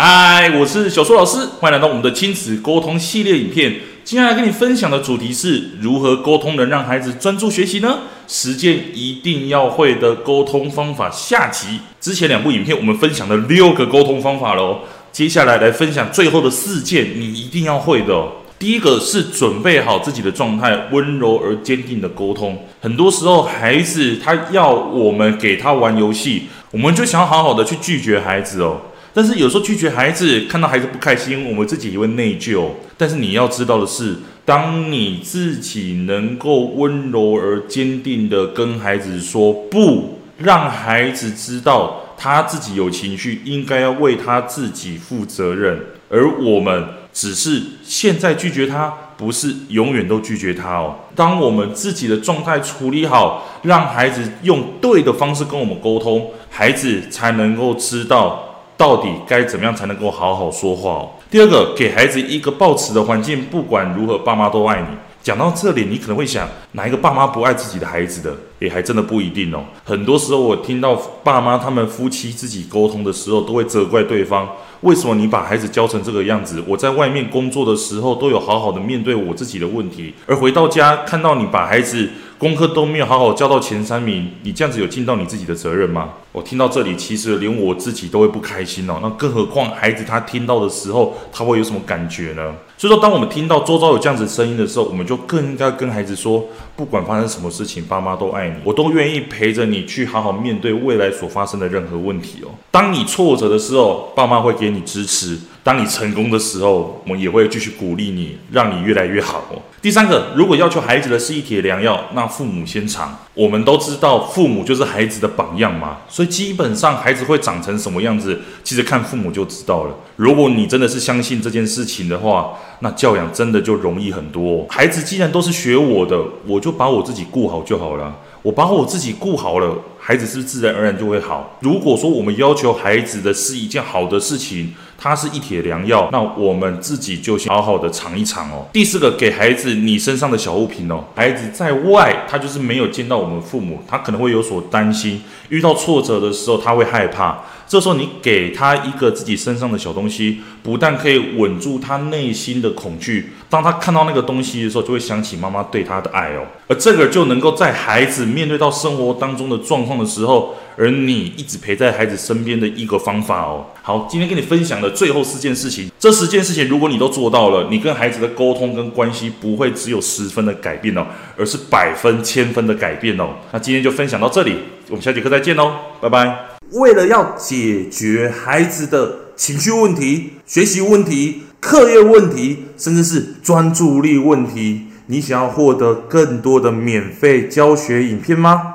嗨，我是小苏老师，欢迎来到我们的亲子沟通系列影片。接下来跟你分享的主题是如何沟通能让孩子专注学习呢？实践一定要会的沟通方法下集。之前两部影片我们分享了六个沟通方法喽，接下来来分享最后的四件你一定要会的。第一个是准备好自己的状态，温柔而坚定的沟通。很多时候孩子他要我们给他玩游戏，我们就想好好的去拒绝孩子哦。但是有时候拒绝孩子，看到孩子不开心，我们自己也会内疚。但是你要知道的是，当你自己能够温柔而坚定地跟孩子说不，让孩子知道他自己有情绪，应该要为他自己负责任。而我们只是现在拒绝他，不是永远都拒绝他哦。当我们自己的状态处理好，让孩子用对的方式跟我们沟通，孩子才能够知道。到底该怎么样才能够好好说话哦？第二个，给孩子一个抱持的环境，不管如何，爸妈都爱你。讲到这里，你可能会想，哪一个爸妈不爱自己的孩子的？也还真的不一定哦。很多时候，我听到爸妈他们夫妻自己沟通的时候，都会责怪对方，为什么你把孩子教成这个样子？我在外面工作的时候，都有好好的面对我自己的问题，而回到家看到你把孩子。功课都没有好好教到前三名，你这样子有尽到你自己的责任吗？我听到这里，其实连我自己都会不开心哦。那更何况孩子他听到的时候，他会有什么感觉呢？所以说，当我们听到周遭有这样子声音的时候，我们就更应该跟孩子说，不管发生什么事情，爸妈都爱你，我都愿意陪着你去好好面对未来所发生的任何问题哦。当你挫折的时候，爸妈会给你支持；当你成功的时候，我们也会继续鼓励你，让你越来越好哦。第三个，如果要求孩子的是一帖良药，那父母先尝。我们都知道，父母就是孩子的榜样嘛，所以基本上孩子会长成什么样子，其实看父母就知道了。如果你真的是相信这件事情的话，那教养真的就容易很多。孩子既然都是学我的，我就把我自己顾好就好了。我把我自己顾好了，孩子是不是自然而然就会好？如果说我们要求孩子的是一件好的事情，它是一帖良药，那我们自己就先好好的尝一尝哦。第四个，给孩子你身上的小物品哦。孩子在外，他就是没有见到我们父母，他可能会有所担心，遇到挫折的时候，他会害怕。这时候你给他一个自己身上的小东西，不但可以稳住他内心的恐惧，当他看到那个东西的时候，就会想起妈妈对他的爱哦，而这个就能够在孩子面对到生活当中的状况的时候，而你一直陪在孩子身边的一个方法哦。好，今天跟你分享的最后四件事情，这十件事情如果你都做到了，你跟孩子的沟通跟关系不会只有十分的改变哦，而是百分千分的改变哦。那今天就分享到这里，我们下节课再见喽，拜拜。为了要解决孩子的情绪问题、学习问题、课业问题，甚至是专注力问题，你想要获得更多的免费教学影片吗？